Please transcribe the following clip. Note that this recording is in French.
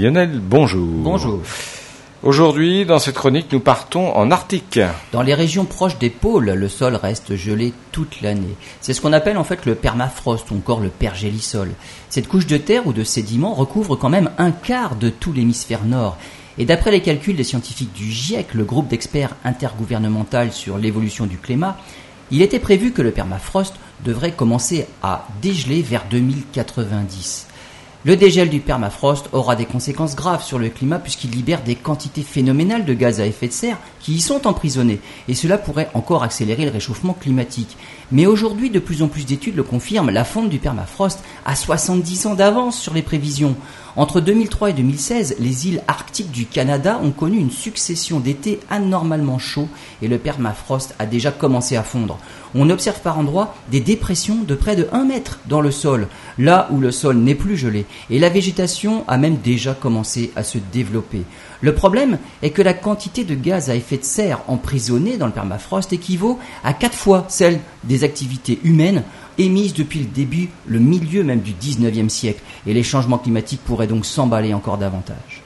Lionel, bonjour. Bonjour. Aujourd'hui, dans cette chronique, nous partons en Arctique. Dans les régions proches des pôles, le sol reste gelé toute l'année. C'est ce qu'on appelle en fait le permafrost ou encore le pergélisol. Cette couche de terre ou de sédiments recouvre quand même un quart de tout l'hémisphère nord. Et d'après les calculs des scientifiques du GIEC, le groupe d'experts intergouvernemental sur l'évolution du climat, il était prévu que le permafrost devrait commencer à dégeler vers 2090. Le dégel du permafrost aura des conséquences graves sur le climat puisqu'il libère des quantités phénoménales de gaz à effet de serre qui y sont emprisonnés et cela pourrait encore accélérer le réchauffement climatique. Mais aujourd'hui, de plus en plus d'études le confirment, la fonte du permafrost a 70 ans d'avance sur les prévisions. Entre 2003 et 2016, les îles arctiques du Canada ont connu une succession d'étés anormalement chauds et le permafrost a déjà commencé à fondre. On observe par endroits des dépressions de près de 1 mètre dans le sol, là où le sol n'est plus gelé, et la végétation a même déjà commencé à se développer. Le problème est que la quantité de gaz à effet de serre emprisonnée dans le permafrost équivaut à 4 fois celle des activités humaines émises depuis le début, le milieu même du 19e siècle, et les changements climatiques pourraient donc s'emballer encore davantage.